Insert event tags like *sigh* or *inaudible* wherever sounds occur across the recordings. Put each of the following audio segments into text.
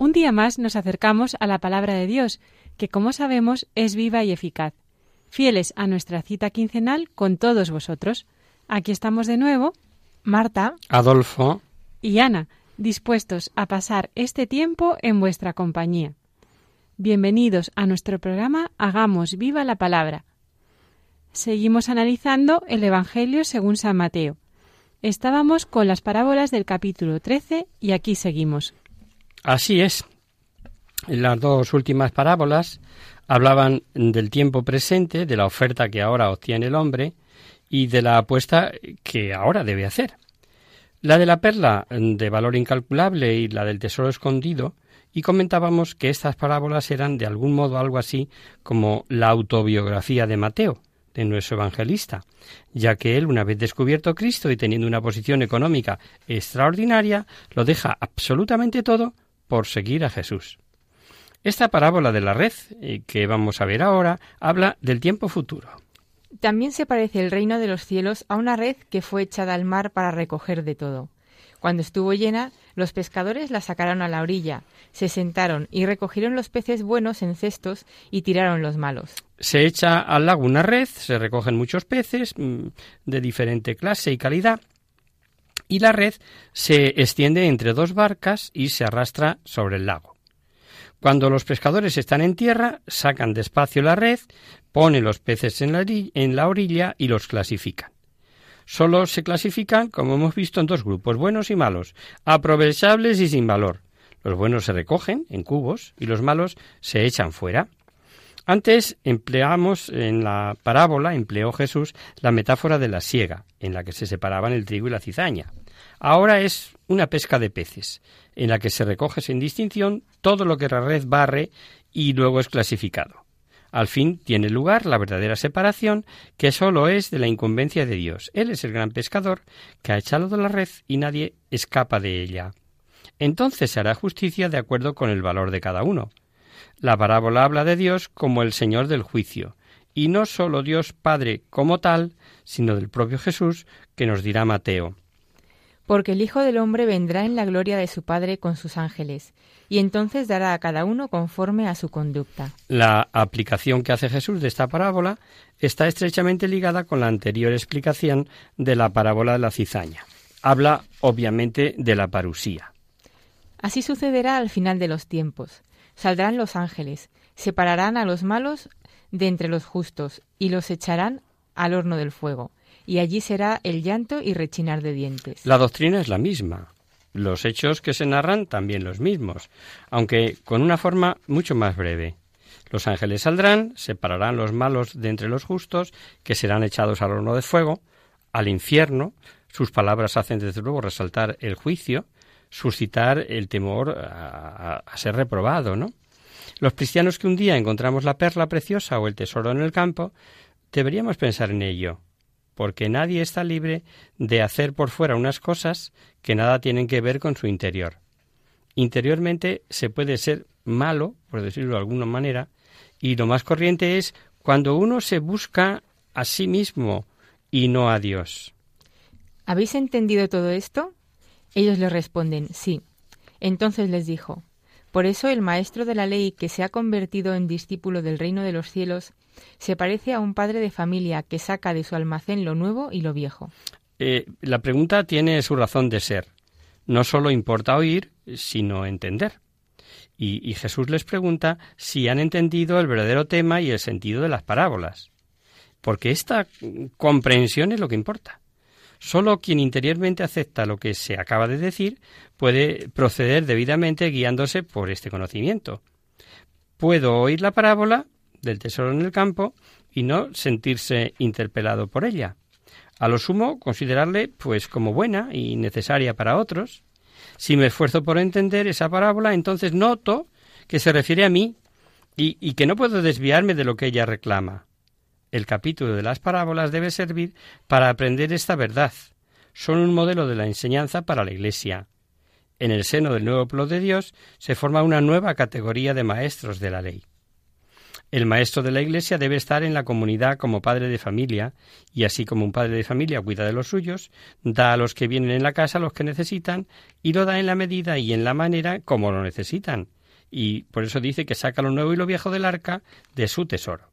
un día más nos acercamos a la palabra de Dios, que como sabemos es viva y eficaz. Fieles a nuestra cita quincenal con todos vosotros. Aquí estamos de nuevo, Marta Adolfo, y Ana, dispuestos a pasar este tiempo en vuestra compañía. Bienvenidos a nuestro programa Hagamos viva la palabra. Seguimos analizando el Evangelio según San Mateo. Estábamos con las parábolas del capítulo 13 y aquí seguimos. Así es. Las dos últimas parábolas hablaban del tiempo presente, de la oferta que ahora obtiene el hombre y de la apuesta que ahora debe hacer. La de la perla de valor incalculable y la del tesoro escondido, y comentábamos que estas parábolas eran de algún modo algo así como la autobiografía de Mateo, de nuestro evangelista, ya que él, una vez descubierto Cristo y teniendo una posición económica extraordinaria, lo deja absolutamente todo por seguir a Jesús. Esta parábola de la red, eh, que vamos a ver ahora, habla del tiempo futuro. También se parece el reino de los cielos a una red que fue echada al mar para recoger de todo. Cuando estuvo llena, los pescadores la sacaron a la orilla, se sentaron y recogieron los peces buenos en cestos y tiraron los malos. Se echa al lago una red, se recogen muchos peces mm, de diferente clase y calidad, y la red se extiende entre dos barcas y se arrastra sobre el lago. Cuando los pescadores están en tierra, sacan despacio la red, ponen los peces en la, orilla y los clasifican. Solo se clasifican, como hemos visto, en dos grupos, buenos y malos, aprovechables y sin valor. Los buenos se recogen en cubos y los malos se echan fuera. Antes empleamos en la parábola, empleó Jesús la metáfora de la siega, en la que se separaban el trigo y la cizaña. Ahora es una pesca de peces, en la que se recoge sin distinción todo lo que la red barre y luego es clasificado. Al fin tiene lugar la verdadera separación, que sólo es de la incumbencia de Dios. Él es el gran pescador que ha echado de la red y nadie escapa de ella. Entonces se hará justicia de acuerdo con el valor de cada uno. La parábola habla de Dios como el Señor del juicio, y no sólo Dios Padre como tal, sino del propio Jesús, que nos dirá Mateo. Porque el Hijo del Hombre vendrá en la gloria de su Padre con sus ángeles, y entonces dará a cada uno conforme a su conducta. La aplicación que hace Jesús de esta parábola está estrechamente ligada con la anterior explicación de la parábola de la cizaña. Habla, obviamente, de la parusía. Así sucederá al final de los tiempos. Saldrán los ángeles, separarán a los malos de entre los justos, y los echarán al horno del fuego, y allí será el llanto y rechinar de dientes. La doctrina es la misma. Los hechos que se narran también los mismos, aunque con una forma mucho más breve. Los ángeles saldrán, separarán los malos de entre los justos, que serán echados al horno de fuego, al infierno. Sus palabras hacen desde luego resaltar el juicio, suscitar el temor a, ser reprobado, ¿no? Los cristianos que un día encontramos la perla preciosa o el tesoro en el campo, deberíamos pensar en ello, porque nadie está libre de hacer por fuera unas cosas que nada tienen que ver con su interior. Interiormente se puede ser malo, por decirlo de alguna manera, y lo más corriente es cuando uno se busca a sí mismo y no a Dios. ¿Habéis entendido todo esto? Ellos le responden, sí. Entonces les dijo, Por eso el maestro de la ley que se ha convertido en discípulo del reino de los cielos se parece a un padre de familia que saca de su almacén lo nuevo y lo viejo. Eh, la pregunta tiene su razón de ser. No solo importa oír, sino entender. y, Jesús les pregunta si han entendido el verdadero tema y el sentido de las parábolas. Porque esta comprensión es lo que importa. Solo quien interiormente acepta lo que se acaba de decir puede proceder debidamente guiándose por este conocimiento. Puedo oír la parábola del tesoro en el campo y no sentirse interpelado por ella. A lo sumo, considerarle pues como buena y necesaria para otros, si me esfuerzo por entender esa parábola, entonces noto que se refiere a mí y, que no puedo desviarme de lo que ella reclama. El capítulo de las parábolas debe servir para aprender esta verdad. Son un modelo de la enseñanza para la Iglesia. En el seno del nuevo pueblo de Dios se forma una nueva categoría de maestros de la ley. El maestro de la Iglesia debe estar en la comunidad como padre de familia, y así como un padre de familia cuida de los suyos, da a los que vienen en la casa los que necesitan, y lo da en la medida y en la manera como lo necesitan. Y por eso dice que saca lo nuevo y lo viejo del arca de su tesoro.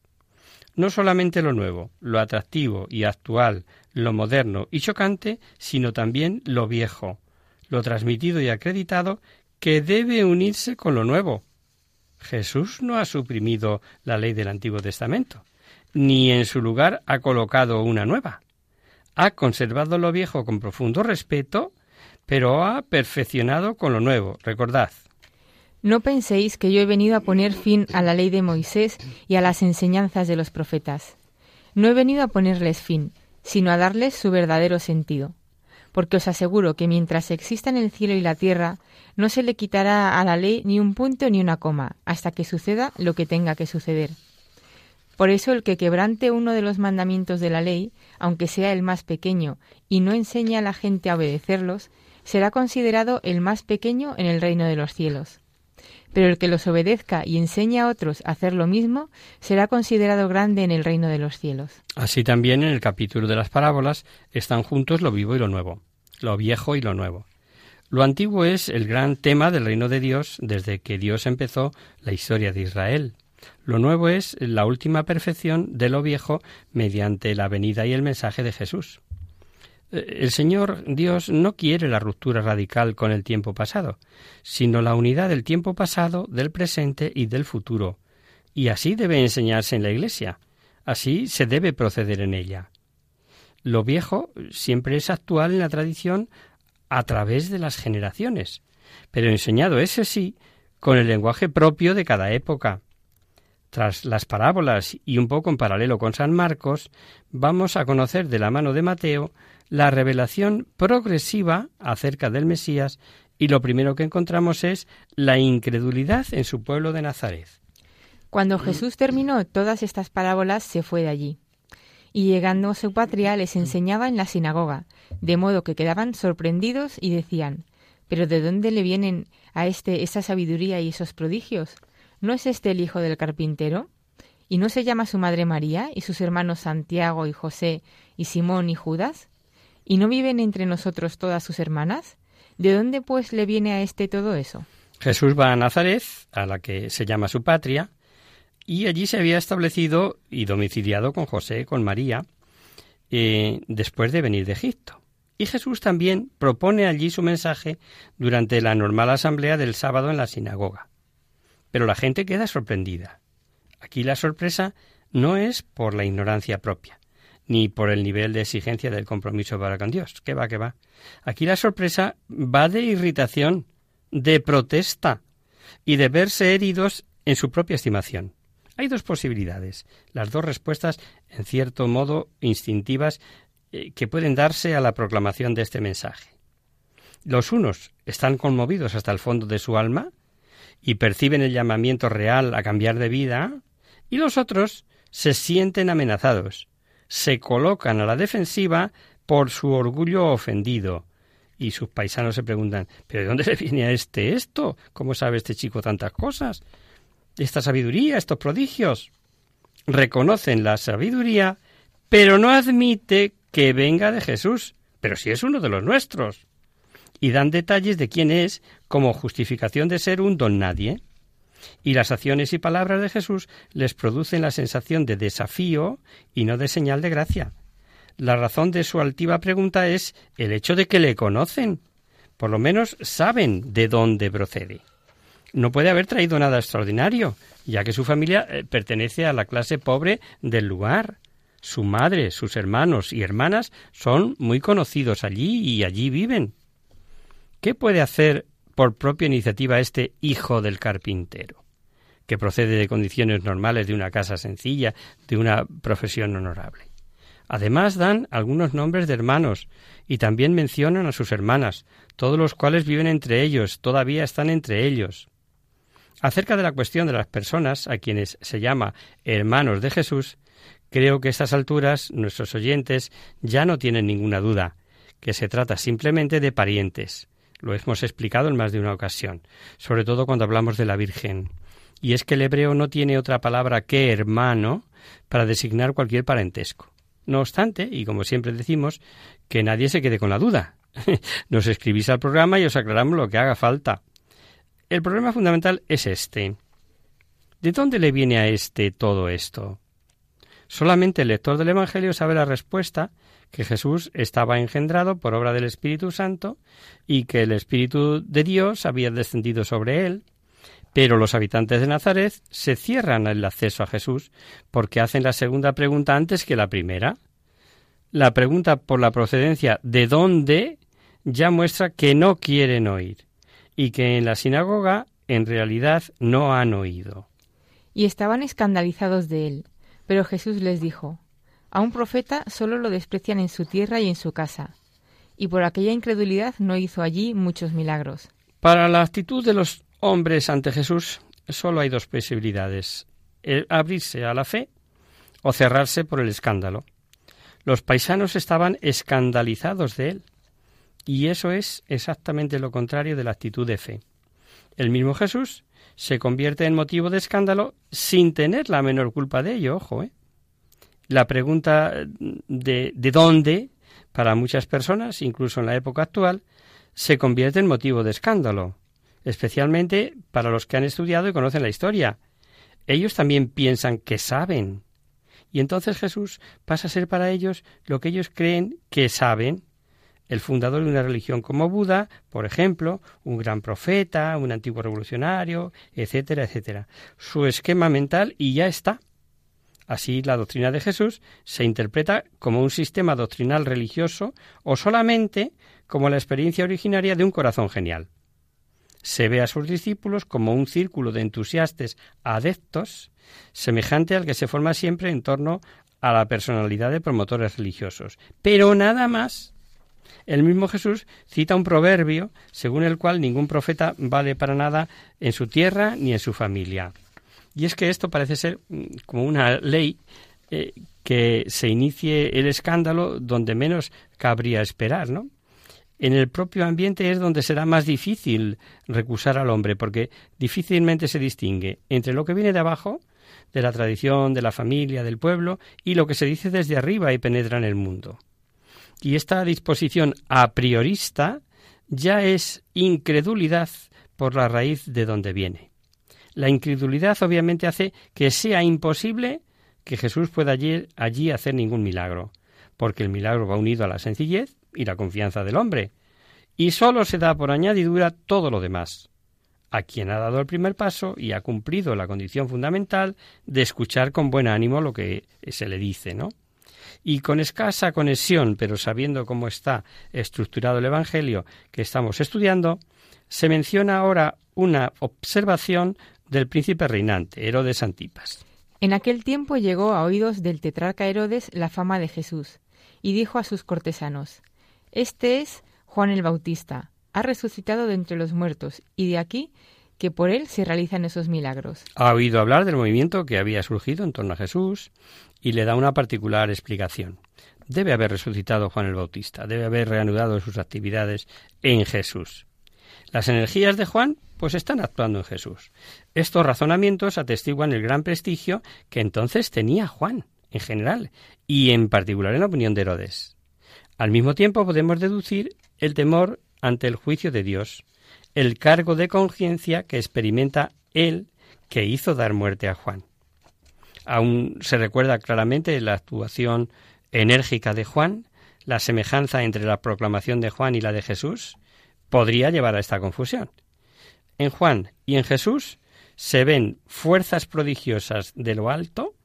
No solamente lo nuevo, lo atractivo y actual, lo moderno y chocante, sino también lo viejo, lo transmitido y acreditado, que debe unirse con lo nuevo, Jesús no ha suprimido la ley del Antiguo Testamento, ni en su lugar ha colocado una nueva. Ha conservado lo viejo con profundo respeto, pero ha perfeccionado con lo nuevo. Recordad. No penséis que yo he venido a poner fin a la ley de Moisés y a las enseñanzas de los profetas. No he venido a ponerles fin, sino a darles su verdadero sentido. Porque os aseguro que mientras existan el cielo y la tierra, no se le quitará a la ley ni un punto ni una coma, hasta que suceda lo que tenga que suceder. Por eso el que quebrante uno de los mandamientos de la ley, aunque sea el más pequeño, y no enseñe a la gente a obedecerlos, será considerado el más pequeño en el reino de los cielos. Pero el que los obedezca y enseñe a otros a hacer lo mismo, será considerado grande en el reino de los cielos. Así también en el capítulo de las parábolas están juntos lo vivo y lo nuevo, lo viejo y lo nuevo. Lo antiguo es el gran tema del reino de Dios desde que Dios empezó la historia de Israel. Lo nuevo es la última perfección de lo viejo mediante la venida y el mensaje de Jesús. El Señor Dios no quiere la ruptura radical con el tiempo pasado, sino la unidad del tiempo pasado, del presente y del futuro. Y así debe enseñarse en la Iglesia. Así se debe proceder en ella. Lo viejo siempre es actual en la tradición a través de las generaciones, pero enseñado ese sí con el lenguaje propio de cada época. Tras las parábolas y un poco en paralelo con San Marcos, vamos a conocer de la mano de Mateo la revelación progresiva acerca del Mesías y lo primero que encontramos es la incredulidad en su pueblo de Nazaret. Cuando Jesús terminó todas estas parábolas, se fue de allí y llegando a su patria les enseñaba en la sinagoga, de modo que quedaban sorprendidos y decían ¿Pero de dónde le vienen a este esa sabiduría y esos prodigios? ¿No es este el hijo del carpintero? ¿Y no se llama su madre María y sus hermanos Santiago y José y Simón y Judas? ¿Y no viven entre nosotros todas sus hermanas? ¿De dónde pues le viene a este todo eso? Jesús va a Nazaret, a la que se llama su patria, y allí se había establecido y domiciliado con José, con María, eh, después de venir de Egipto. Y Jesús también propone allí su mensaje durante la normal asamblea del sábado en la sinagoga. Pero la gente queda sorprendida. Aquí la sorpresa no es por la ignorancia propia, ni por el nivel de exigencia del compromiso para con Dios. Que va, que va. Aquí la sorpresa va de irritación, de protesta y de verse heridos en su propia estimación. Hay dos posibilidades, las dos respuestas, en cierto modo, instintivas, eh, que pueden darse a la proclamación de este mensaje. Los unos están conmovidos hasta el fondo de su alma y perciben el llamamiento real a cambiar de vida, y los otros se sienten amenazados, se colocan a la defensiva por su orgullo ofendido, y sus paisanos se preguntan ¿Pero de dónde le viene a este esto? ¿Cómo sabe este chico tantas cosas? esta sabiduría, estos prodigios. Reconocen la sabiduría, pero no admite que venga de Jesús, pero si es uno de los nuestros. Y dan detalles de quién es como justificación de ser un don nadie. Y las acciones y palabras de Jesús les producen la sensación de desafío y no de señal de gracia. La razón de su altiva pregunta es el hecho de que le conocen. Por lo menos saben de dónde procede. no puede haber traído nada extraordinario, ya que su familia eh, pertenece a la clase pobre del lugar. Su madre, sus hermanos y hermanas son muy conocidos allí y allí viven. ¿Qué puede hacer por propia iniciativa este hijo del carpintero, que procede de condiciones normales de una casa sencilla, de una profesión honorable? Además dan algunos nombres de hermanos y también mencionan a sus hermanas, todos los cuales viven entre ellos, todavía están entre ellos. Acerca de la cuestión de las personas a quienes se llama hermanos de Jesús, creo que a estas alturas nuestros oyentes ya no tienen ninguna duda, que se trata simplemente de parientes. Lo hemos explicado en más de una ocasión, sobre todo cuando hablamos de la Virgen. Y es que el hebreo no tiene otra palabra que hermano para designar cualquier parentesco. No obstante, y como siempre decimos, que nadie se quede con la duda. *laughs* Nos escribís al programa y os aclaramos lo que haga falta. El problema fundamental es este. ¿De dónde le viene a este todo esto? Solamente el lector del Evangelio sabe la respuesta que Jesús estaba engendrado por obra del Espíritu Santo y que el Espíritu de Dios había descendido sobre él, pero los habitantes de Nazaret se cierran el acceso a Jesús porque hacen la segunda pregunta antes que la primera. La pregunta por la procedencia de dónde ya muestra que no quieren oír y que en la sinagoga en realidad no han oído. Y estaban escandalizados de él. Pero Jesús les dijo, A un profeta solo lo desprecian en su tierra y en su casa. Y por aquella incredulidad no hizo allí muchos milagros. Para la actitud de los hombres ante Jesús solo hay dos posibilidades, abrirse a la fe o cerrarse por el escándalo. Los paisanos estaban escandalizados de él, y eso es exactamente lo contrario de la actitud de fe. El mismo Jesús se convierte en motivo de escándalo sin tener la menor culpa de ello, ojo, ¿eh? La pregunta de, de dónde, para muchas personas, incluso en la época actual, se convierte en motivo de escándalo especialmente para los que han estudiado y conocen la historia. Ellos también piensan que saben. Y entonces Jesús pasa a ser para ellos lo que ellos creen que saben. El fundador de una religión como Buda, por ejemplo, un gran profeta, un antiguo revolucionario, etcétera, etcétera. Su esquema mental y ya está. Así la doctrina de Jesús se interpreta como un sistema doctrinal religioso o solamente como la experiencia originaria de un corazón genial se ve a sus discípulos como un círculo de entusiastas adeptos, semejante al que se forma siempre en torno a la personalidad de promotores religiosos. Pero nada más. El mismo Jesús cita un proverbio según el cual ningún profeta vale para nada en su tierra ni en su familia. Y es que esto parece ser mm, como una ley eh, que se inicie el escándalo donde menos cabría esperar, ¿no? en el propio ambiente es donde será más difícil recusar al hombre, porque difícilmente se distingue entre lo que viene de abajo, de la tradición, de la familia, del pueblo, y lo que se dice desde arriba y penetra en el mundo. Y esta disposición a priorista ya es incredulidad por la raíz de donde viene. La incredulidad obviamente hace que sea imposible que Jesús pueda allí, hacer ningún milagro, porque el milagro va unido a la sencillez y la confianza del hombre, y sólo se da por añadidura todo lo demás, a quien ha dado el primer paso y ha cumplido la condición fundamental de escuchar con buen ánimo lo que se le dice, ¿no? Y con escasa conexión, pero sabiendo cómo está estructurado el Evangelio que estamos estudiando, se menciona ahora una observación del príncipe reinante, Herodes Antipas. En aquel tiempo llegó a oídos del tetrarca Herodes la fama de Jesús, y dijo a sus cortesanos, Este es Juan el Bautista, ha resucitado de entre los muertos, y de aquí que por él se realizan esos milagros. Ha oído hablar del movimiento que había surgido en torno a Jesús y le da una particular explicación. Debe haber resucitado Juan el Bautista, debe haber reanudado sus actividades en Jesús. Las energías de Juan pues están actuando en Jesús. Estos razonamientos atestiguan el gran prestigio que entonces tenía Juan en general y en particular en la opinión de Herodes. Al mismo tiempo podemos deducir el temor ante el juicio de Dios, el cargo de conciencia que experimenta él que hizo dar muerte a Juan. Aún se recuerda claramente la actuación enérgica de Juan, la semejanza entre la proclamación de Juan y la de Jesús, podría llevar a esta confusión. En Juan y en Jesús se ven fuerzas prodigiosas de lo alto,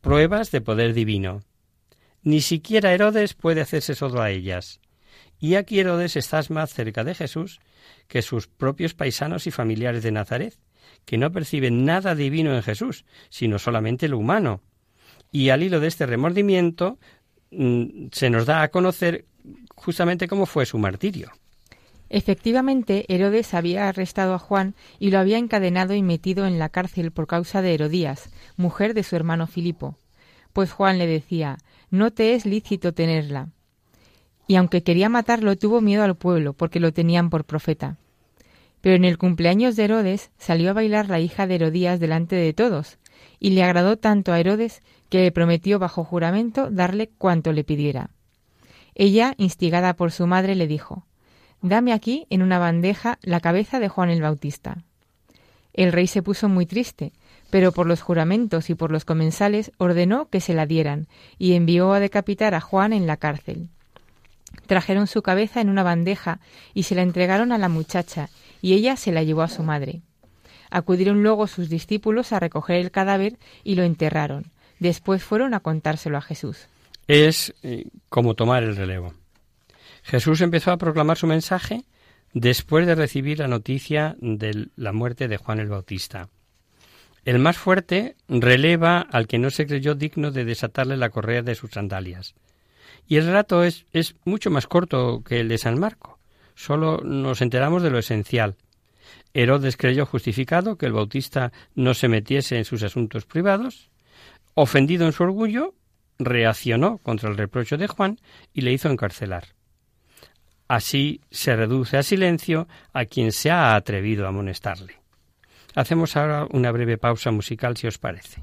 pruebas de poder divino. Ni siquiera Herodes puede hacerse solo a ellas. Y aquí Herodes está más cerca de Jesús que sus propios paisanos y familiares de Nazaret, que no perciben nada divino en Jesús, sino solamente lo humano. Y al hilo de este remordimiento mm, se nos da a conocer justamente cómo fue su martirio. Efectivamente, Herodes había arrestado a Juan y lo había encadenado y metido en la cárcel por causa de Herodías, mujer de su hermano Filipo. Pues Juan le decía, no te es lícito tenerla. Y aunque quería matarlo, tuvo miedo al pueblo, porque lo tenían por profeta. Pero en el cumpleaños de Herodes salió a bailar la hija de Herodías delante de todos, y le agradó tanto a Herodes que le prometió bajo juramento darle cuanto le pidiera. Ella, instigada por su madre, le dijo Dame aquí, en una bandeja, la cabeza de Juan el Bautista. El rey se puso muy triste, pero por los juramentos y por los comensales ordenó que se la dieran, y envió a decapitar a Juan en la cárcel. Trajeron su cabeza en una bandeja y se la entregaron a la muchacha, y ella se la llevó a su madre. Acudieron luego sus discípulos a recoger el cadáver y lo enterraron. Después fueron a contárselo a Jesús. Es eh, como tomar el relevo. Jesús empezó a proclamar su mensaje después de recibir la noticia de la muerte de Juan el Bautista. El más fuerte releva al que no se creyó digno de desatarle la correa de sus sandalias. Y el relato es, es mucho más corto que el de San Marco. Solo nos enteramos de lo esencial. Herodes creyó justificado que el Bautista no se metiese en sus asuntos privados. Ofendido en su orgullo, reaccionó contra el reproche de Juan y le hizo encarcelar. Así se reduce a silencio a quien se ha atrevido a amonestarle. Hacemos ahora una breve pausa musical, si os parece.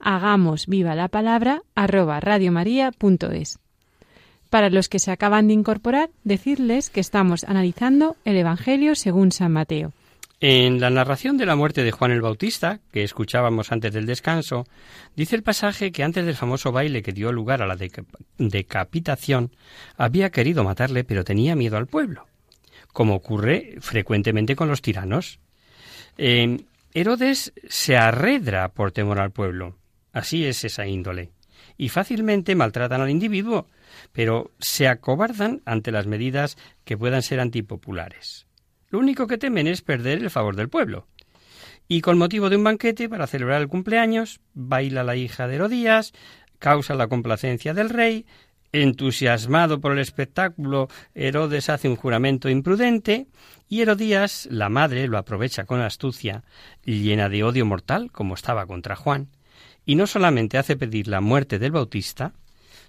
hagamos viva la palabra arroba radiomaria.es. Para los que se acaban de incorporar, decirles que estamos analizando el Evangelio según San Mateo. En la narración de la muerte de Juan el Bautista, que escuchábamos antes del descanso, dice el pasaje que antes del famoso baile que dio lugar a la decapitación, había querido matarle, pero tenía miedo al pueblo, como ocurre frecuentemente con los tiranos. Eh, Herodes se arredra por temor al pueblo. Así es esa índole. Y fácilmente maltratan al individuo, pero se acobardan ante las medidas que puedan ser antipopulares. Lo único que temen es perder el favor del pueblo. Y con motivo de un banquete para celebrar el cumpleaños, baila la hija de Herodías, causa la complacencia del rey, entusiasmado por el espectáculo, Herodes hace un juramento imprudente, y Herodías, la madre, lo aprovecha con astucia, llena de odio mortal, como estaba contra Juan, y no solamente hace pedir la muerte del Bautista,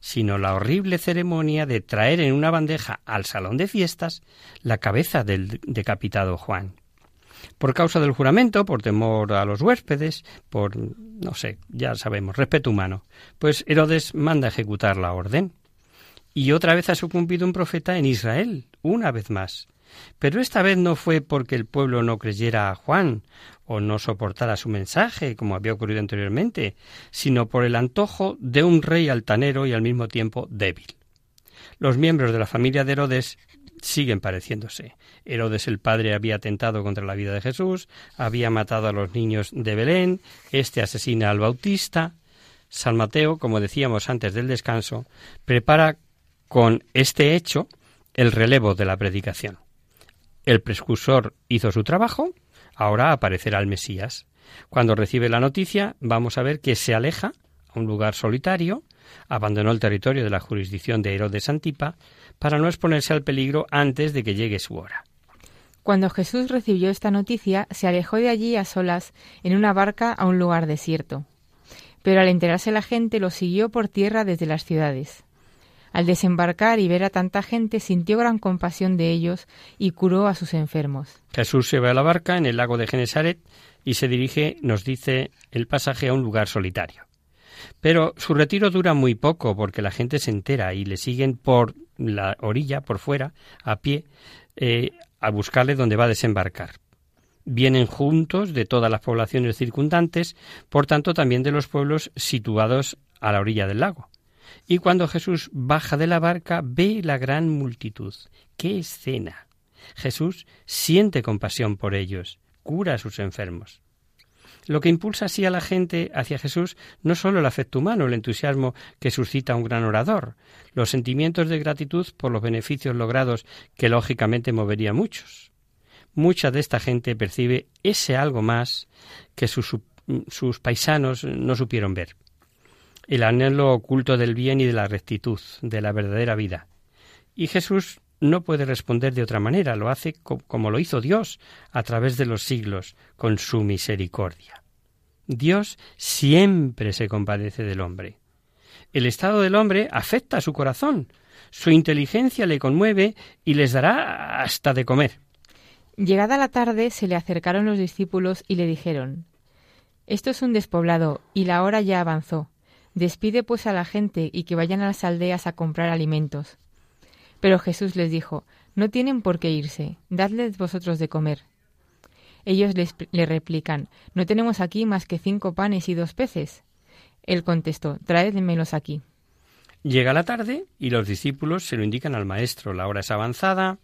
sino la horrible ceremonia de traer en una bandeja al salón de fiestas la cabeza del decapitado Juan. Por causa del juramento, por temor a los huéspedes, por, no sé, ya sabemos, respeto humano, pues Herodes manda ejecutar la orden. Y otra vez ha sucumbido un profeta en Israel, una vez más. Pero esta vez no fue porque el pueblo no creyera a Juan o no soportara su mensaje, como había ocurrido anteriormente, sino por el antojo de un rey altanero y al mismo tiempo débil. Los miembros de la familia de Herodes siguen pareciéndose. Herodes el padre había atentado contra la vida de Jesús, había matado a los niños de Belén, este asesina al Bautista. San Mateo, como decíamos antes del descanso, prepara con este hecho el relevo de la predicación. El precursor hizo su trabajo, ahora aparecerá el Mesías. Cuando recibe la noticia, vamos a ver que se aleja a un lugar solitario, abandonó el territorio de la jurisdicción de Herodes Antipa para no exponerse al peligro antes de que llegue su hora. Cuando Jesús recibió esta noticia, se alejó de allí a solas en una barca a un lugar desierto. Pero al enterarse la gente lo siguió por tierra desde las ciudades. Al desembarcar y ver a tanta gente, sintió gran compasión de ellos y curó a sus enfermos. Jesús se va a la barca en el lago de Genesaret y se dirige, nos dice el pasaje, a un lugar solitario. Pero su retiro dura muy poco porque la gente se entera y le siguen por la orilla, por fuera, a pie, eh, a buscarle donde va a desembarcar. Vienen juntos de todas las poblaciones circundantes, por tanto también de los pueblos situados a la orilla del lago. Y cuando Jesús baja de la barca, ve la gran multitud. ¡Qué escena! Jesús siente compasión por ellos, cura a sus enfermos. Lo que impulsa así a la gente hacia Jesús no solo el afecto humano, el entusiasmo que suscita un gran orador, los sentimientos de gratitud por los beneficios logrados que lógicamente movería a muchos. Mucha de esta gente percibe ese algo más que sus, sus paisanos no supieron ver el anhelo oculto del bien y de la rectitud, de la verdadera vida. Y Jesús no puede responder de otra manera, lo hace como lo hizo Dios a través de los siglos, con su misericordia. Dios siempre se compadece del hombre. El estado del hombre afecta a su corazón, su inteligencia le conmueve y les dará hasta de comer. Llegada la tarde se le acercaron los discípulos y le dijeron Esto es un despoblado y la hora ya avanzó. Despide pues a la gente y que vayan a las aldeas a comprar alimentos. Pero Jesús les dijo, No tienen por qué irse, dadles vosotros de comer. Ellos le replican, No tenemos aquí más que cinco panes y dos peces. Él contestó, Traédmelos aquí. Llega la tarde y los discípulos se lo indican al maestro. La hora es avanzada,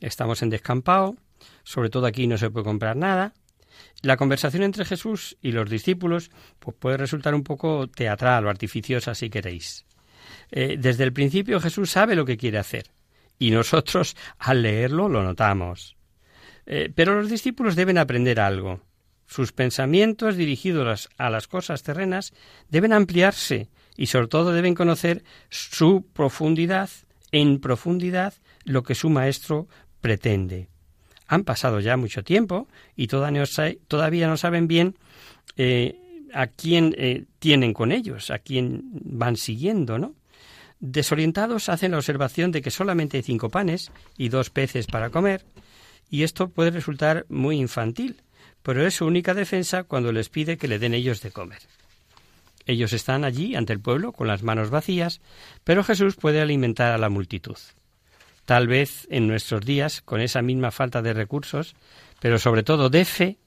estamos en descampado, sobre todo aquí no se puede comprar nada. La conversación entre Jesús y los discípulos pues puede resultar un poco teatral o artificiosa si queréis. Eh, desde el principio Jesús sabe lo que quiere hacer y nosotros *laughs* al leerlo lo notamos. Eh, pero los discípulos deben aprender algo. sus pensamientos dirigidos a las cosas terrenas deben ampliarse y sobre todo deben conocer su profundidad, en profundidad, lo que su maestro pretende. Han pasado ya mucho tiempo y todavía no saben bien eh, a quién eh, tienen con ellos, a quién van siguiendo, ¿no? Desorientados hacen la observación de que solamente hay cinco panes y dos peces para comer, y esto puede resultar muy infantil, pero es su única defensa cuando les pide que le den ellos de comer. Ellos están allí ante el pueblo con las manos vacías, pero Jesús puede alimentar a la multitud. Tal vez en nuestros días, con esa misma falta de recursos, pero sobre todo de fe,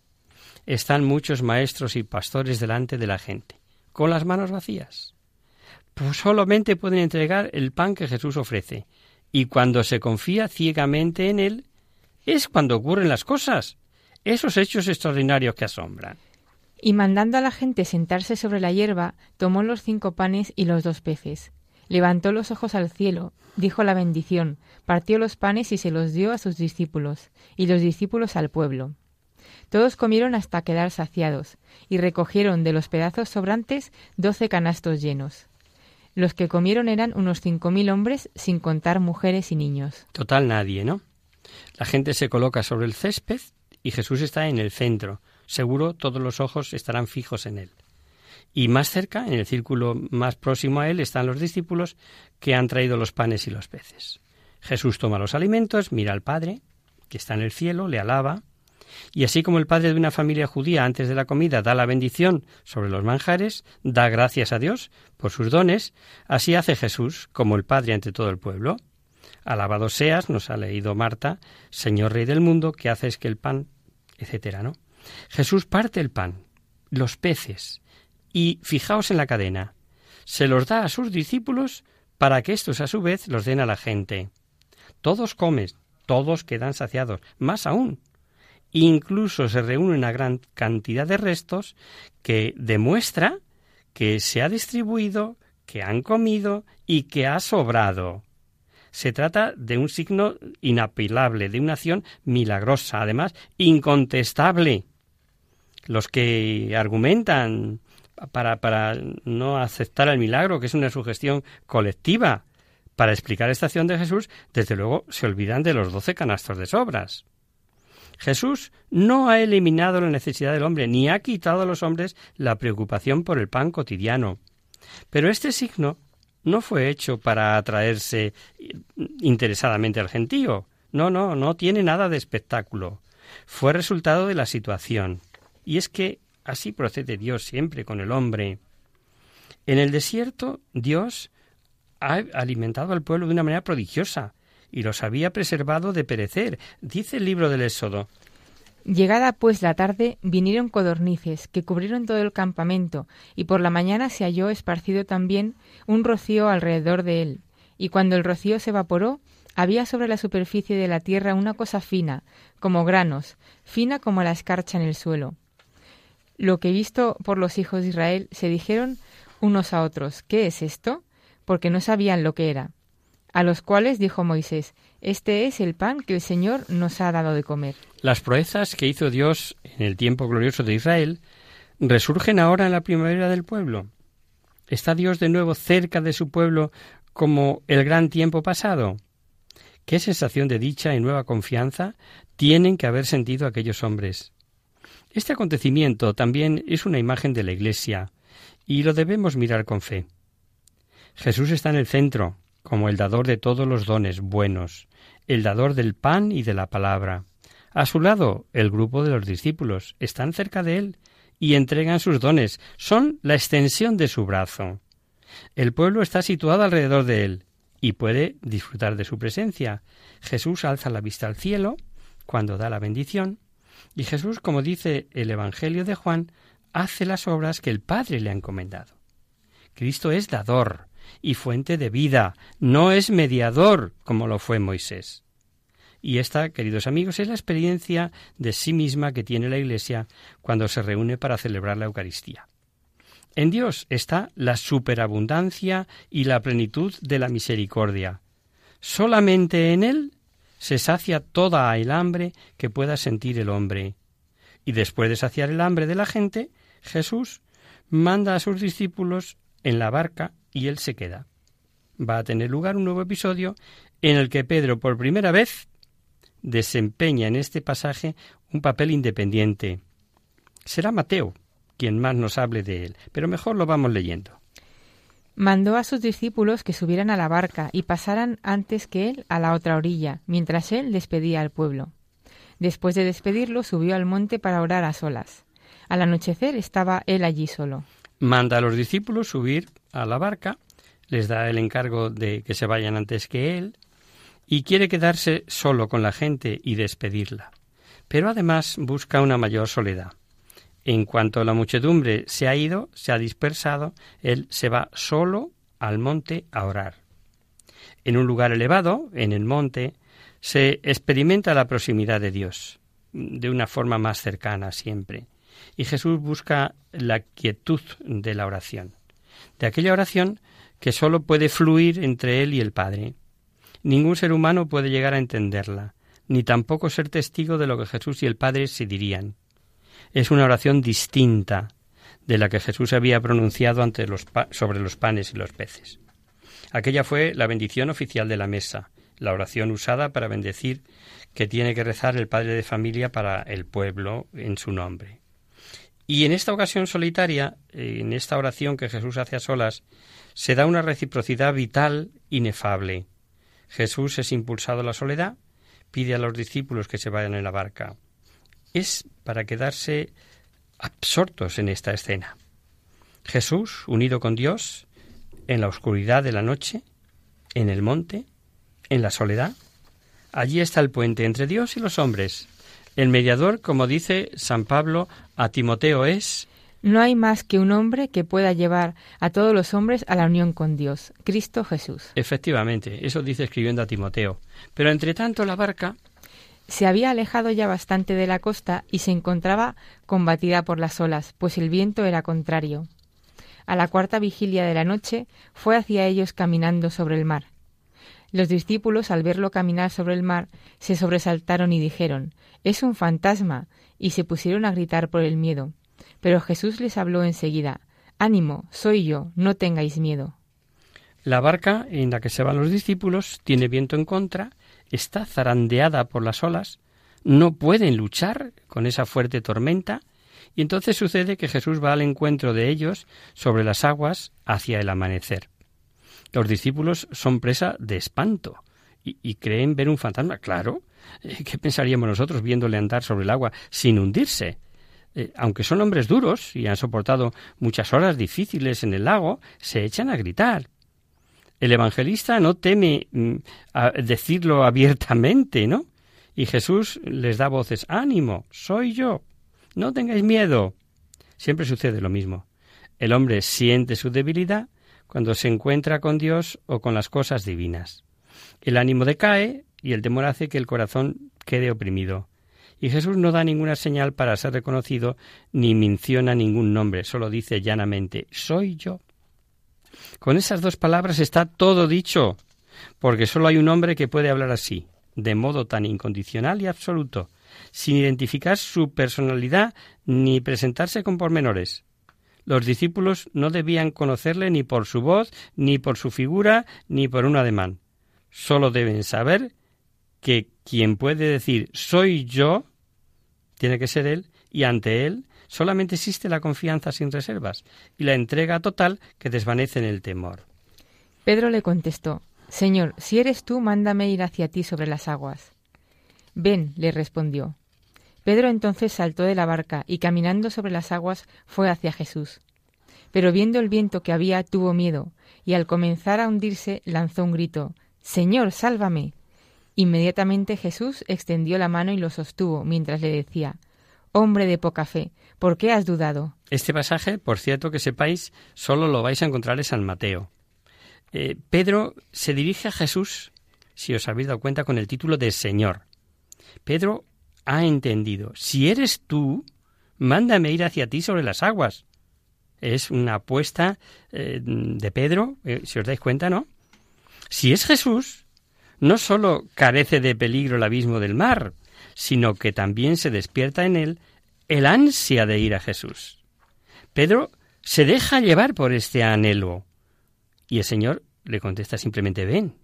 están muchos maestros y pastores delante de la gente, con las manos vacías. Pues solamente pueden entregar el pan que Jesús ofrece, y cuando se confía ciegamente en él, es cuando ocurren las cosas, esos hechos extraordinarios que asombran. Y mandando a la gente sentarse sobre la hierba, tomó los cinco panes y los dos peces. Levantó los ojos al cielo, dijo la bendición, partió los panes y se los dio a sus discípulos, y los discípulos al pueblo. Todos comieron hasta quedar saciados, y recogieron de los pedazos sobrantes doce canastos llenos. Los que comieron eran unos cinco mil hombres, sin contar mujeres y niños. Total nadie, ¿no? La gente se coloca sobre el césped y Jesús está en el centro. Seguro todos los ojos estarán fijos en él. Y más cerca, en el círculo más próximo a él, están los discípulos que han traído los panes y los peces. Jesús toma los alimentos, mira al Padre, que está en el cielo, le alaba, y así como el padre de una familia judía antes de la comida da la bendición sobre los manjares, da gracias a Dios por sus dones, así hace Jesús como el Padre ante todo el pueblo. Alabado seas, nos ha leído Marta, Señor Rey del mundo, que haces que el pan, etcétera, ¿no? Jesús parte el pan, los peces, y fijaos en la cadena, se los da a sus discípulos para que estos a su vez los den a la gente. Todos comen, todos quedan saciados, más aún, Incluso se reúne una gran cantidad de restos que demuestra que se ha distribuido, que han comido y que ha sobrado. Se trata de un signo inapelable, de una acción milagrosa, además incontestable. Los que argumentan para, para no aceptar el milagro, que es una sugestión colectiva, para explicar esta acción de Jesús, desde luego se olvidan de los doce canastos de sobras. Jesús no ha eliminado la necesidad del hombre, ni ha quitado a los hombres la preocupación por el pan cotidiano. Pero este signo no fue hecho para atraerse interesadamente al gentío. No, no, no tiene nada de espectáculo. Fue resultado de la situación. Y es que así procede Dios siempre con el hombre. En el desierto, Dios ha alimentado al pueblo de una manera prodigiosa y los había preservado de perecer, dice el libro del Éxodo. Llegada pues la tarde, vinieron codornices, que cubrieron todo el campamento, y por la mañana se halló esparcido también un rocío alrededor de él. Y cuando el rocío se evaporó, había sobre la superficie de la tierra una cosa fina, como granos, fina como la escarcha en el suelo. Lo que visto por los hijos de Israel se dijeron unos a otros, ¿qué es esto? Porque no sabían lo que era. A los cuales dijo Moisés, Este es el pan que el Señor nos ha dado de comer. Las proezas que hizo Dios en el tiempo glorioso de Israel resurgen ahora en la primavera del pueblo. ¿Está Dios de nuevo cerca de su pueblo como el gran tiempo pasado? ¿Qué sensación de dicha y nueva confianza tienen que haber sentido aquellos hombres? Este acontecimiento también es una imagen de la Iglesia y lo debemos mirar con fe. Jesús está en el centro, como el dador de todos los dones buenos, el dador del pan y de la palabra. A su lado, el grupo de los discípulos están cerca de él y entregan sus dones, son la extensión de su brazo. El pueblo está situado alrededor de él y puede disfrutar de su presencia. Jesús alza la vista al cielo cuando da la bendición y Jesús, como dice el Evangelio de Juan, hace las obras que el Padre le ha encomendado. Cristo es dador, y fuente de vida, no es mediador como lo fue Moisés. Y esta, queridos amigos, es la experiencia de sí misma que tiene la Iglesia cuando se reúne para celebrar la Eucaristía. En Dios está la superabundancia y la plenitud de la misericordia. Solamente en Él se sacia toda el hambre que pueda sentir el hombre. Y después de saciar el hambre de la gente, Jesús manda a sus discípulos en la barca y él se queda. Va a tener lugar un nuevo episodio en el que Pedro por primera vez desempeña en este pasaje un papel independiente. Será Mateo quien más nos hable de él, pero mejor lo vamos leyendo. Mandó a sus discípulos que subieran a la barca y pasaran antes que él a la otra orilla, mientras él despedía al pueblo. Después de despedirlo, subió al monte para orar a solas. Al anochecer estaba él allí solo. Manda a los discípulos subir a la barca, les da el encargo de que se vayan antes que él, y quiere quedarse solo con la gente y despedirla. Pero además busca una mayor soledad. En cuanto la muchedumbre se ha ido, se ha dispersado, él se va solo al monte a orar. En un lugar elevado, en el monte, se experimenta la proximidad de Dios, de una forma más cercana siempre. Y Jesús busca la quietud de la oración, de aquella oración que sólo puede fluir entre Él y el Padre. Ningún ser humano puede llegar a entenderla, ni tampoco ser testigo de lo que Jesús y el Padre se dirían es una oración distinta de la que Jesús había pronunciado ante los sobre los panes y los peces. Aquella fue la bendición oficial de la mesa, la oración usada para bendecir que tiene que rezar el padre de familia para el pueblo en su nombre. Y en esta ocasión solitaria, en esta oración que Jesús hace a solas, se da una reciprocidad vital inefable. Jesús es impulsado a la soledad, pide a los discípulos que se vayan en la barca es para quedarse absortos en esta escena. Jesús, unido con Dios, en la oscuridad de la noche, en el monte, en la soledad. Allí está el puente entre Dios y los hombres. El mediador, como dice San Pablo a Timoteo, es no hay más que un hombre que pueda llevar a todos los hombres a la unión con Dios, Cristo Jesús. Efectivamente, eso dice escribiendo a Timoteo. Pero entre tanto la barca se había alejado ya bastante de la costa y se encontraba combatida por las olas, pues el viento era contrario. A la cuarta vigilia de la noche fue hacia ellos caminando sobre el mar. Los discípulos, al verlo caminar sobre el mar, se sobresaltaron y dijeron Es un fantasma, y se pusieron a gritar por el miedo. Pero Jesús les habló enseguida Ánimo, soy yo, no tengáis miedo. La barca en la que se van los discípulos tiene viento en contra está zarandeada por las olas, no pueden luchar con esa fuerte tormenta, y entonces sucede que Jesús va al encuentro de ellos sobre las aguas hacia el amanecer. Los discípulos son presa de espanto y, creen ver un fantasma. Claro, eh, ¿qué pensaríamos nosotros viéndole andar sobre el agua sin hundirse? Eh, aunque son hombres duros y han soportado muchas horas difíciles en el lago, se echan a gritar. El evangelista no teme mm, decirlo abiertamente, ¿no? Y Jesús les da voces, ánimo, soy yo, no tengáis miedo. Siempre sucede lo mismo. El hombre siente su debilidad cuando se encuentra con Dios o con las cosas divinas. El ánimo decae y el temor hace que el corazón quede oprimido. Y Jesús no da ninguna señal para ser reconocido ni menciona ningún nombre, solo dice llanamente, soy yo. Con esas dos palabras está todo dicho, porque solo hay un hombre que puede hablar así, de modo tan incondicional y absoluto, sin identificar su personalidad ni presentarse con pormenores. Los discípulos no debían conocerle ni por su voz, ni por su figura, ni por un ademán. Solo deben saber que quien puede decir soy yo, tiene que ser él, y ante él Solamente existe la confianza sin reservas y la entrega total que desvanece en el temor. Pedro le contestó, Señor, si eres tú, mándame ir hacia ti sobre las aguas. Ven, le respondió. Pedro entonces saltó de la barca y caminando sobre las aguas fue hacia Jesús. Pero viendo el viento que había, tuvo miedo, y al comenzar a hundirse lanzó un grito Señor, sálvame. Inmediatamente Jesús extendió la mano y lo sostuvo, mientras le decía Hombre de poca fe, ¿por qué has dudado? Este pasaje, por cierto que sepáis, solo lo vais a encontrar en San Mateo. Eh, Pedro se dirige a Jesús, si os habéis dado cuenta, con el título de Señor. Pedro ha entendido, si eres tú, mándame ir hacia ti sobre las aguas. Es una apuesta eh, de Pedro, eh, si os dais cuenta, ¿no? Si es Jesús, no sólo carece de peligro el abismo del mar, sino que también se despierta en él el ansia de ir a Jesús. Pedro se deja llevar por este anhelo. Y el Señor le contesta simplemente ven.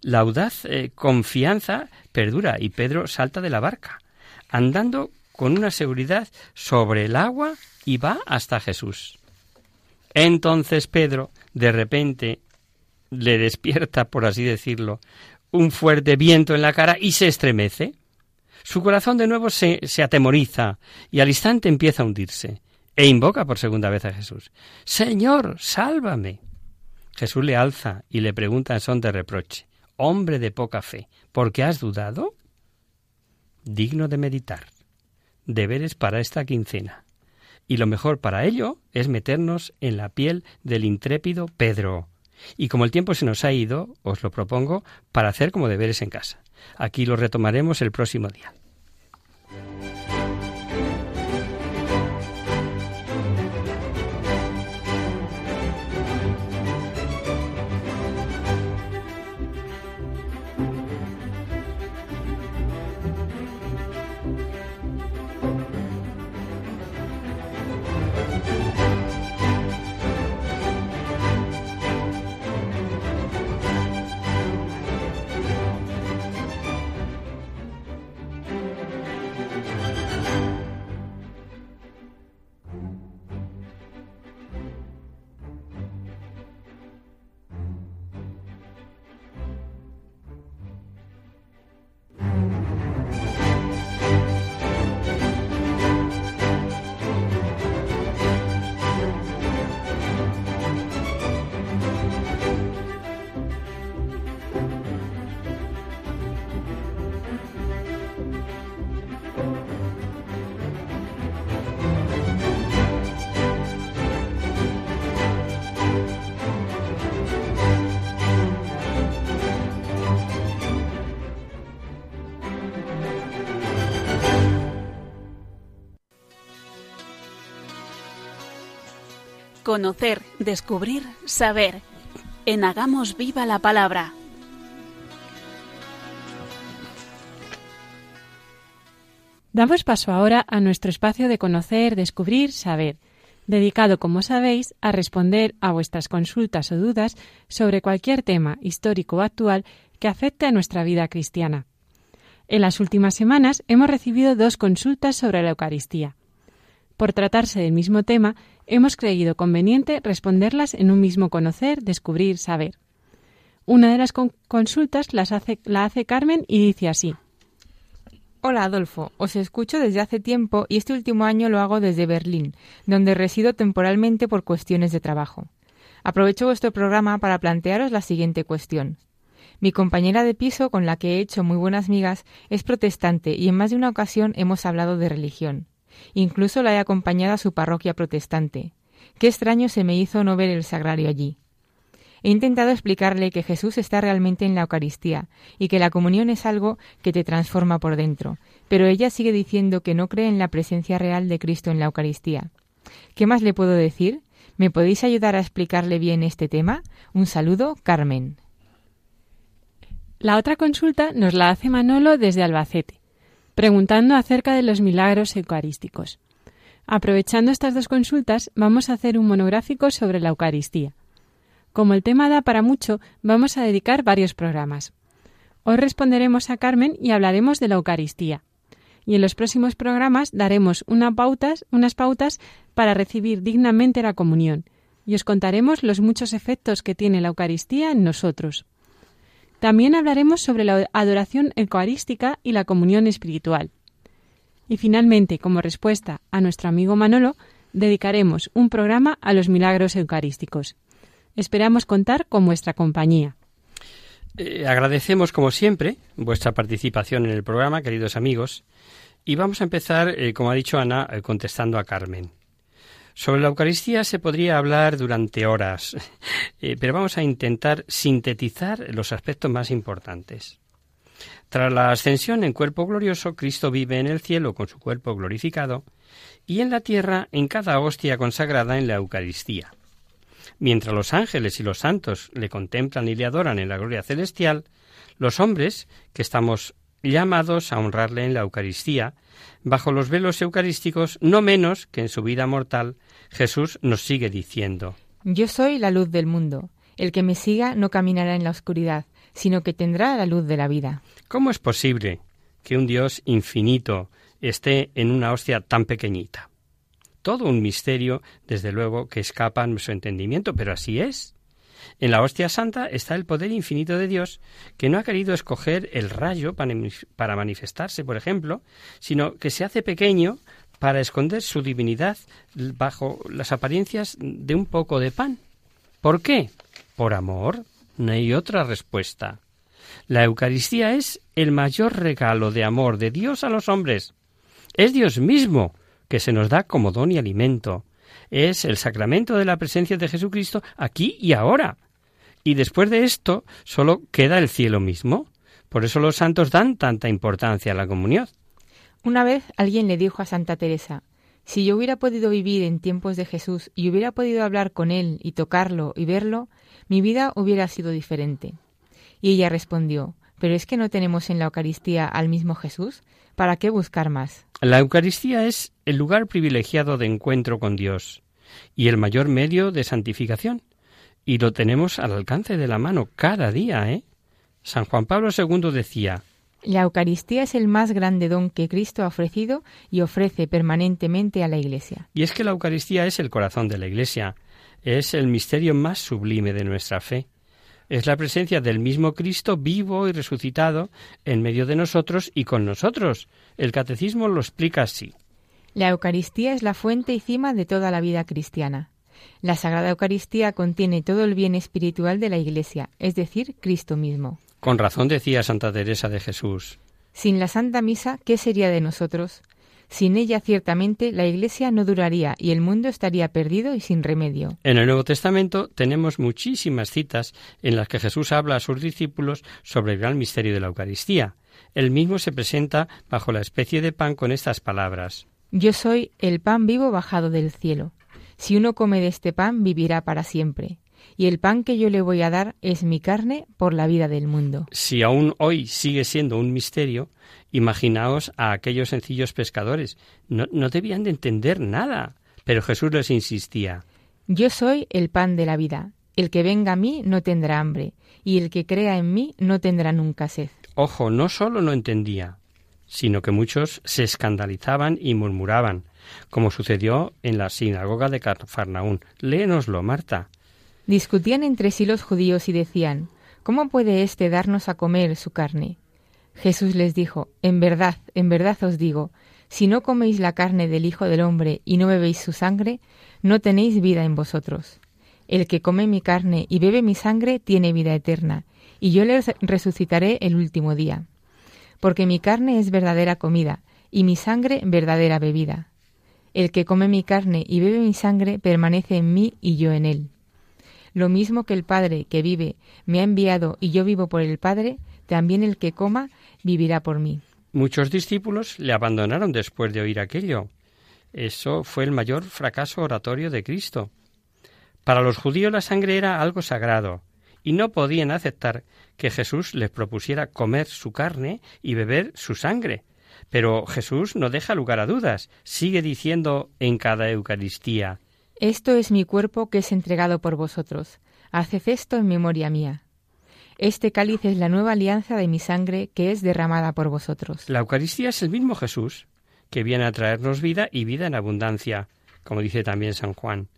La audaz eh, confianza perdura y Pedro salta de la barca, andando con una seguridad sobre el agua y va hasta Jesús. Entonces Pedro, de repente, le despierta, por así decirlo, un fuerte viento en la cara y se estremece. Su corazón de nuevo se, se atemoriza y al instante empieza a hundirse e invoca por segunda vez a Jesús. Señor, sálvame. Jesús le alza y le pregunta en son de reproche, hombre de poca fe, ¿por qué has dudado? Digno de meditar. Deberes para esta quincena. Y lo mejor para ello es meternos en la piel del intrépido Pedro. Y como el tiempo se nos ha ido, os lo propongo para hacer como deberes en casa. Aquí lo retomaremos el próximo día. Conocer, descubrir, saber. En Hagamos Viva la Palabra. Damos paso ahora a nuestro espacio de conocer, descubrir, saber, dedicado, como sabéis, a responder a vuestras consultas o dudas sobre cualquier tema histórico o actual que afecte a nuestra vida cristiana. En las últimas semanas hemos recibido dos consultas sobre la Eucaristía. Por tratarse del mismo tema, hemos creído conveniente responderlas en un mismo conocer, descubrir, saber. Una de las consultas las hace, la hace Carmen y dice así. Hola Adolfo, os escucho desde hace tiempo y este último año lo hago desde Berlín, donde resido temporalmente por cuestiones de trabajo. Aprovecho vuestro programa para plantearos la siguiente cuestión. Mi compañera de piso, con la que he hecho muy buenas migas, es protestante y en más de una ocasión hemos hablado de religión. Incluso la he acompañado a su parroquia protestante. Qué extraño se me hizo no ver el sagrario allí. He intentado explicarle que Jesús está realmente en la Eucaristía y que la comunión es algo que te transforma por dentro, pero ella sigue diciendo que no cree en la presencia real de Cristo en la Eucaristía. ¿Qué más le puedo decir? ¿Me podéis ayudar a explicarle bien este tema? Un saludo, Carmen. La otra consulta nos la hace Manolo desde Albacete preguntando acerca de los milagros eucarísticos. Aprovechando estas dos consultas, vamos a hacer un monográfico sobre la Eucaristía. Como el tema da para mucho, vamos a dedicar varios programas. Hoy responderemos a Carmen y hablaremos de la Eucaristía. Y en los próximos programas daremos unas pautas para recibir dignamente la comunión y os contaremos los muchos efectos que tiene la Eucaristía en nosotros. También hablaremos sobre la adoración eucarística y la comunión espiritual. Y finalmente, como respuesta a nuestro amigo Manolo, dedicaremos un programa a los milagros eucarísticos. Esperamos contar con vuestra compañía. Eh, agradecemos, como siempre, vuestra participación en el programa, queridos amigos, y vamos a empezar, eh, como ha dicho Ana, eh, contestando a Carmen. Sobre la Eucaristía se podría hablar durante horas, *laughs* eh, pero vamos a intentar sintetizar los aspectos más importantes. Tras la ascensión en cuerpo glorioso, Cristo vive en el cielo con su cuerpo glorificado y en la tierra en cada hostia consagrada en la Eucaristía. Mientras los ángeles y los santos le contemplan y le adoran en la gloria celestial, los hombres, que estamos llamados a honrarle en la Eucaristía, bajo los velos eucarísticos, no menos que en su vida mortal, Jesús nos sigue diciendo Yo soy la luz del mundo. El que me siga no caminará en la oscuridad, sino que tendrá la luz de la vida. ¿Cómo es posible que un Dios infinito esté en una hostia tan pequeñita? Todo un misterio, desde luego, que escapa a nuestro entendimiento, pero así es. En la hostia santa está el poder infinito de Dios, que no ha querido escoger el rayo para manifestarse, por ejemplo, sino que se hace pequeño para esconder su divinidad bajo las apariencias de un poco de pan. ¿Por qué? Por amor. No hay otra respuesta. La Eucaristía es el mayor regalo de amor de Dios a los hombres. Es Dios mismo que se nos da como don y alimento. Es el sacramento de la presencia de Jesucristo aquí y ahora. Y después de esto solo queda el cielo mismo. Por eso los santos dan tanta importancia a la comunión. Una vez alguien le dijo a Santa Teresa, si yo hubiera podido vivir en tiempos de Jesús y hubiera podido hablar con él y tocarlo y verlo, mi vida hubiera sido diferente. Y ella respondió, ¿pero es que no tenemos en la Eucaristía al mismo Jesús? ¿Para qué buscar más? La Eucaristía es el lugar privilegiado de encuentro con Dios y el mayor medio de santificación. Y lo tenemos al alcance de la mano cada día, ¿eh? San Juan Pablo II decía, La Eucaristía es el más grande don que Cristo ha ofrecido y ofrece permanentemente a la Iglesia. Y es que la Eucaristía es el corazón de la Iglesia, es el misterio más sublime de nuestra fe. Es la presencia del mismo Cristo vivo y resucitado en medio de nosotros y con nosotros. El catecismo lo explica así. La Eucaristía es la fuente y cima de toda la vida cristiana. La Sagrada Eucaristía contiene todo el bien espiritual de la Iglesia, es decir, Cristo mismo. Con razón decía Santa Teresa de Jesús. Sin la Santa Misa, ¿qué sería de nosotros? Sin ella, ciertamente, la Iglesia no duraría y el mundo estaría perdido y sin remedio. En el Nuevo Testamento tenemos muchísimas citas en las que Jesús habla a sus discípulos sobre el gran misterio de la Eucaristía. Él mismo se presenta bajo la especie de pan con estas palabras. Yo soy el pan vivo bajado del cielo. Si uno come de este pan, vivirá para siempre. Y el pan que yo le voy a dar es mi carne por la vida del mundo. Si aún hoy sigue siendo un misterio, imaginaos a aquellos sencillos pescadores. No, no debían de entender nada. Pero Jesús les insistía. Yo soy el pan de la vida. El que venga a mí no tendrá hambre, y el que crea en mí no tendrá nunca sed. Ojo, no solo no entendía, sino que muchos se escandalizaban y murmuraban, como sucedió en la sinagoga de Cafarnaún. Léenoslo, Marta. Discutían entre sí los judíos y decían, ¿Cómo puede éste darnos a comer su carne? Jesús les dijo, En verdad, en verdad os digo, si no coméis la carne del Hijo del Hombre y no bebéis su sangre, no tenéis vida en vosotros. El que come mi carne y bebe mi sangre tiene vida eterna, y yo le resucitaré el último día. Porque mi carne es verdadera comida, y mi sangre verdadera bebida. El que come mi carne y bebe mi sangre permanece en mí y yo en él. Lo mismo que el Padre que vive me ha enviado y yo vivo por el Padre, también el que coma vivirá por mí. Muchos discípulos le abandonaron después de oír aquello. Eso fue el mayor fracaso oratorio de Cristo. Para los judíos la sangre era algo sagrado, y no podían aceptar que Jesús les propusiera comer su carne y beber su sangre. Pero Jesús no deja lugar a dudas, sigue diciendo en cada Eucaristía Esto es mi cuerpo que es entregado por vosotros. Haced esto en memoria mía. Este cáliz es la nueva alianza de mi sangre que es derramada por vosotros. La Eucaristía es el mismo Jesús, que viene a traernos vida y vida en abundancia, como dice también San Juan.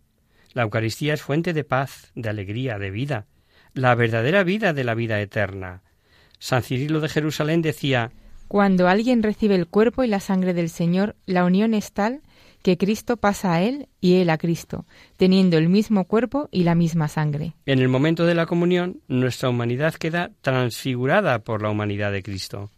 La Eucaristía es fuente de paz, de alegría, de vida, la verdadera vida de la vida eterna. San Cirilo de Jerusalén decía Cuando alguien recibe el cuerpo y la sangre del Señor, la unión es tal que Cristo pasa a él y él a Cristo, teniendo el mismo cuerpo y la misma sangre. En el momento de la comunión, nuestra humanidad queda transfigurada por la humanidad de Cristo.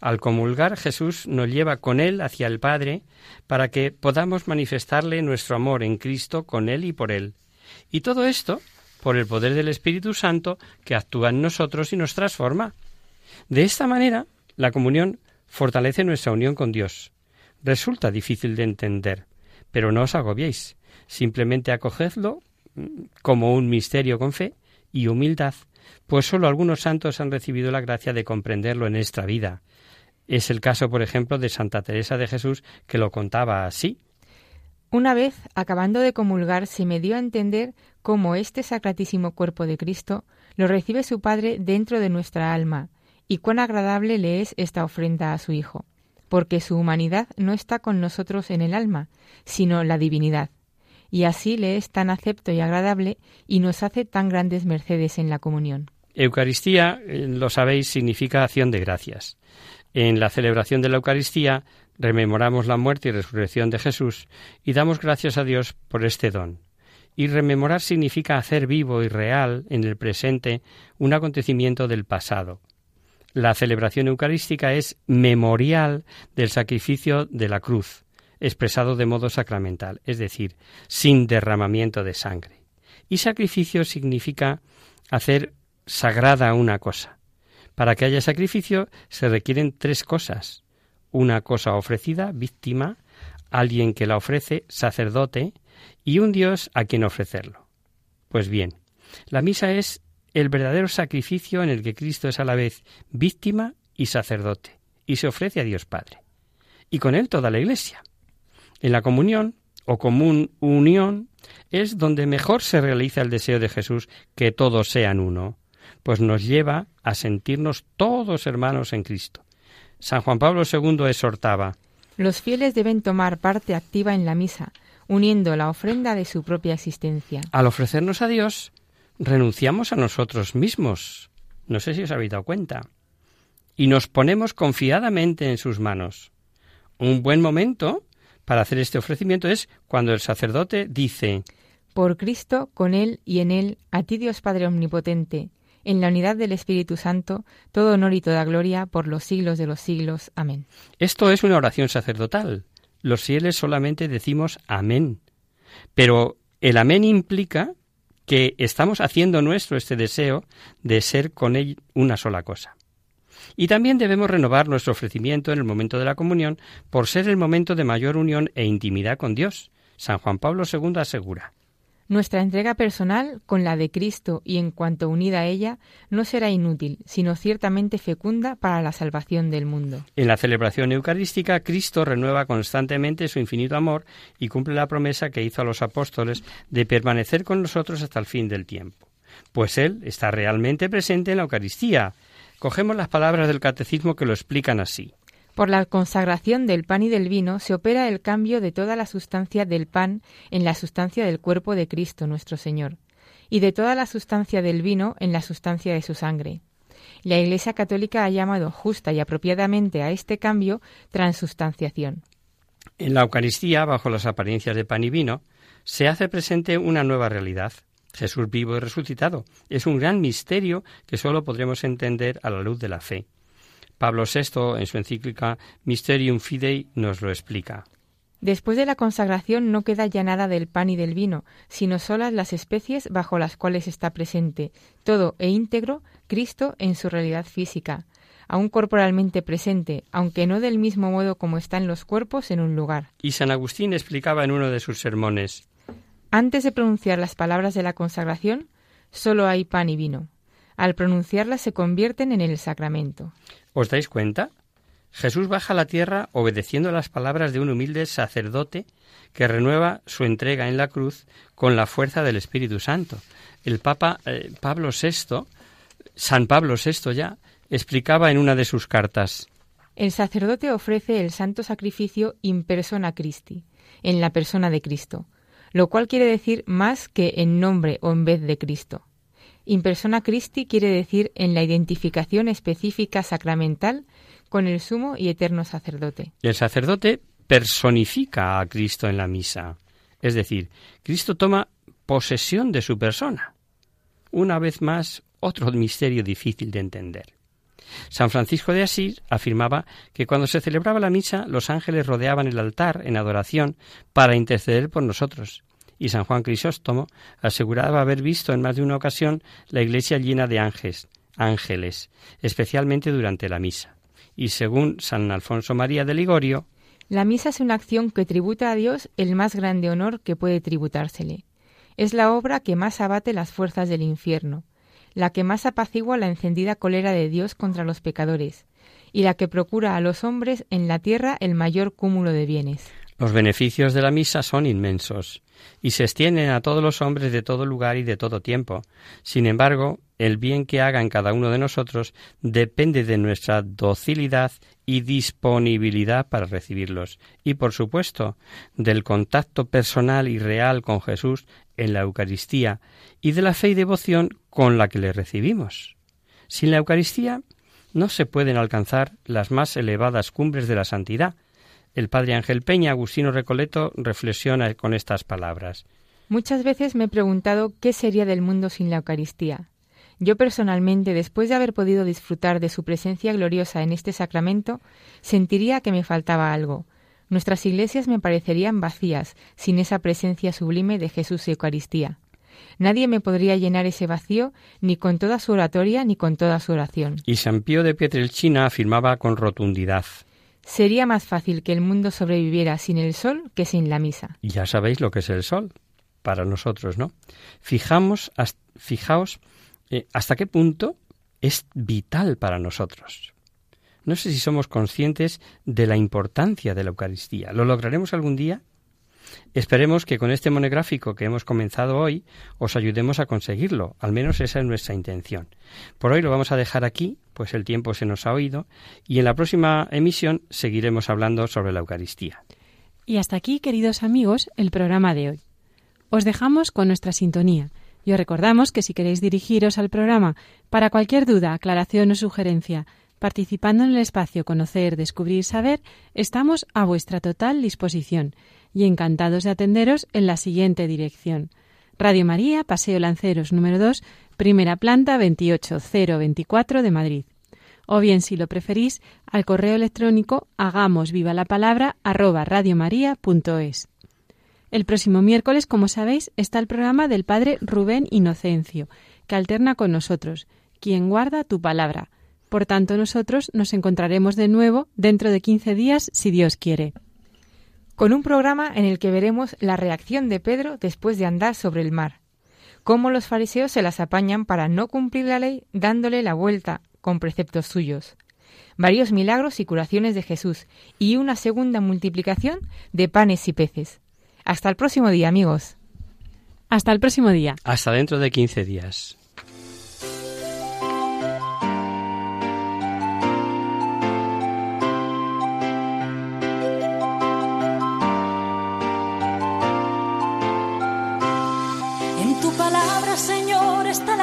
Al comulgar, Jesús nos lleva con Él hacia el Padre para que podamos manifestarle nuestro amor en Cristo con Él y por Él. Y todo esto por el poder del Espíritu Santo que actúa en nosotros y nos transforma. De esta manera, la comunión fortalece nuestra unión con Dios. Resulta difícil de entender, pero no os agobiéis. Simplemente acogedlo mm, como un misterio con fe y humildad, pues sólo algunos santos han recibido la gracia de comprenderlo en esta vida. Es el caso, por ejemplo, de Santa Teresa de Jesús, que lo contaba así. Una vez, acabando de comulgar, se me dio a entender cómo este sacratísimo cuerpo de Cristo lo recibe su Padre dentro de nuestra alma, y cuán agradable le es esta ofrenda a su Hijo, porque su humanidad no está con nosotros en el alma, sino la divinidad, y así le es tan acepto y agradable y nos hace tan grandes mercedes en la comunión. Eucaristía, eh, lo sabéis, significa acción de gracias. En la celebración de la Eucaristía rememoramos la muerte y resurrección de Jesús y damos gracias a Dios por este don. Y rememorar significa hacer vivo y real en el presente un acontecimiento del pasado. La celebración eucarística es memorial del sacrificio de la cruz, expresado de modo sacramental, es decir, sin derramamiento de sangre. Y sacrificio significa hacer sagrada una cosa. Para que haya sacrificio se requieren tres cosas una cosa ofrecida, víctima, alguien que la ofrece, sacerdote, y un Dios a quien ofrecerlo. Pues bien, la misa es el verdadero sacrificio en el que Cristo es a la vez víctima y sacerdote, y se ofrece a Dios Padre, y con él toda la Iglesia. En la comunión, o común unión, es donde mejor se realiza el deseo de Jesús que todos sean uno, pues nos lleva a sentirnos todos hermanos en Cristo, San Juan Pablo II exhortaba Los fieles deben tomar parte activa en la misa, uniendo la ofrenda de su propia existencia. Al ofrecernos a Dios, renunciamos a nosotros mismos. No sé si os habéis dado cuenta. Y nos ponemos confiadamente en sus manos. Un buen momento para hacer este ofrecimiento es cuando el sacerdote dice Por Cristo, con Él y en Él, a ti Dios Padre Omnipotente, en la unidad del Espíritu Santo, todo honor y toda gloria por los siglos de los siglos. Amén. Esto es una oración sacerdotal. Los fieles solamente decimos amén. Pero el amén implica que estamos haciendo nuestro este deseo de ser con él una sola cosa. Y también debemos renovar nuestro ofrecimiento en el momento de la comunión por ser el momento de mayor unión e intimidad con Dios. San Juan Pablo II asegura nuestra entrega personal con la de Cristo y en cuanto unida a ella no será inútil, sino ciertamente fecunda para la salvación del mundo. En la celebración eucarística, Cristo renueva constantemente su infinito amor y cumple la promesa que hizo a los apóstoles de permanecer con nosotros hasta el fin del tiempo. Pues Él está realmente presente en la Eucaristía. Cogemos las palabras del Catecismo que lo explican así. Por la consagración del pan y del vino se opera el cambio de toda la sustancia del pan en la sustancia del cuerpo de Cristo nuestro Señor, y de toda la sustancia del vino en la sustancia de su sangre. La Iglesia Católica ha llamado justa y apropiadamente a este cambio transustanciación. En la Eucaristía, bajo las apariencias de pan y vino, se hace presente una nueva realidad. Jesús vivo y resucitado. Es un gran misterio que sólo podremos entender a la luz de la fe. Pablo VI, en su encíclica Mysterium Fidei, nos lo explica. Después de la consagración no queda ya nada del pan y del vino, sino solas las especies bajo las cuales está presente, todo e íntegro, Cristo en su realidad física, aún corporalmente presente, aunque no del mismo modo como están los cuerpos en un lugar. Y San Agustín explicaba en uno de sus sermones Antes de pronunciar las palabras de la consagración, solo hay pan y vino. Al pronunciarlas se convierten en el sacramento. ¿Os dais cuenta? Jesús baja a la tierra obedeciendo las palabras de un humilde sacerdote que renueva su entrega en la cruz con la fuerza del Espíritu Santo. El Papa eh, Pablo VI, San Pablo VI ya, explicaba en una de sus cartas. El sacerdote ofrece el santo sacrificio in persona Christi, en la persona de Cristo, lo cual quiere decir más que en nombre o en vez de Cristo. In persona Christi quiere decir en la identificación específica sacramental con el sumo y eterno sacerdote. El sacerdote personifica a Cristo en la misa. Es decir, Cristo toma posesión de su persona. Una vez más, otro misterio difícil de entender. San Francisco de Asís afirmaba que cuando se celebraba la misa los ángeles rodeaban el altar en adoración para interceder por nosotros y San Juan Crisóstomo aseguraba haber visto en más de una ocasión la iglesia llena de ángeles, ángeles, especialmente durante la misa. Y según San Alfonso María de Ligorio, la misa es una acción que tributa a Dios el más grande honor que puede tributársele. Es la obra que más abate las fuerzas del infierno, la que más apacigua la encendida cólera de Dios contra los pecadores, y la que procura a los hombres en la tierra el mayor cúmulo de bienes. Los beneficios de la misa son inmensos y se extienden a todos los hombres de todo lugar y de todo tiempo. Sin embargo, el bien que haga en cada uno de nosotros depende de nuestra docilidad y disponibilidad para recibirlos, y por supuesto del contacto personal y real con Jesús en la Eucaristía y de la fe y devoción con la que le recibimos. Sin la Eucaristía no se pueden alcanzar las más elevadas cumbres de la santidad. El padre Ángel Peña, Agustino Recoleto, reflexiona con estas palabras. Muchas veces me he preguntado qué sería del mundo sin la Eucaristía. Yo personalmente, después de haber podido disfrutar de su presencia gloriosa en este sacramento, sentiría que me faltaba algo. Nuestras iglesias me parecerían vacías sin esa presencia sublime de Jesús y Eucaristía. Nadie me podría llenar ese vacío ni con toda su oratoria ni con toda su oración. Y San Pío de Pietrelcina afirmaba con rotundidad. Sería más fácil que el mundo sobreviviera sin el sol que sin la misa. Ya sabéis lo que es el sol para nosotros, ¿no? Fijamos, fijaos eh, hasta qué punto es vital para nosotros. No sé si somos conscientes de la importancia de la Eucaristía. ¿Lo lograremos algún día? Esperemos que con este monográfico que hemos comenzado hoy os ayudemos a conseguirlo, al menos esa es nuestra intención. Por hoy lo vamos a dejar aquí, pues el tiempo se nos ha oído, y en la próxima emisión seguiremos hablando sobre la Eucaristía. Y hasta aquí, queridos amigos, el programa de hoy. Os dejamos con nuestra sintonía. Y os recordamos que si queréis dirigiros al programa para cualquier duda, aclaración o sugerencia, participando en el espacio Conocer, Descubrir, Saber, estamos a vuestra total disposición y encantados de atenderos en la siguiente dirección. Radio María, Paseo Lanceros número 2, primera planta 28024 de Madrid. O bien, si lo preferís, al correo electrónico hagamos viva la palabra arroba radiomaria.es. El próximo miércoles, como sabéis, está el programa del Padre Rubén Inocencio, que alterna con nosotros, quien guarda tu palabra. Por tanto, nosotros nos encontraremos de nuevo dentro de 15 días, si Dios quiere con un programa en el que veremos la reacción de Pedro después de andar sobre el mar, cómo los fariseos se las apañan para no cumplir la ley dándole la vuelta con preceptos suyos, varios milagros y curaciones de Jesús y una segunda multiplicación de panes y peces. Hasta el próximo día, amigos. Hasta el próximo día. Hasta dentro de 15 días.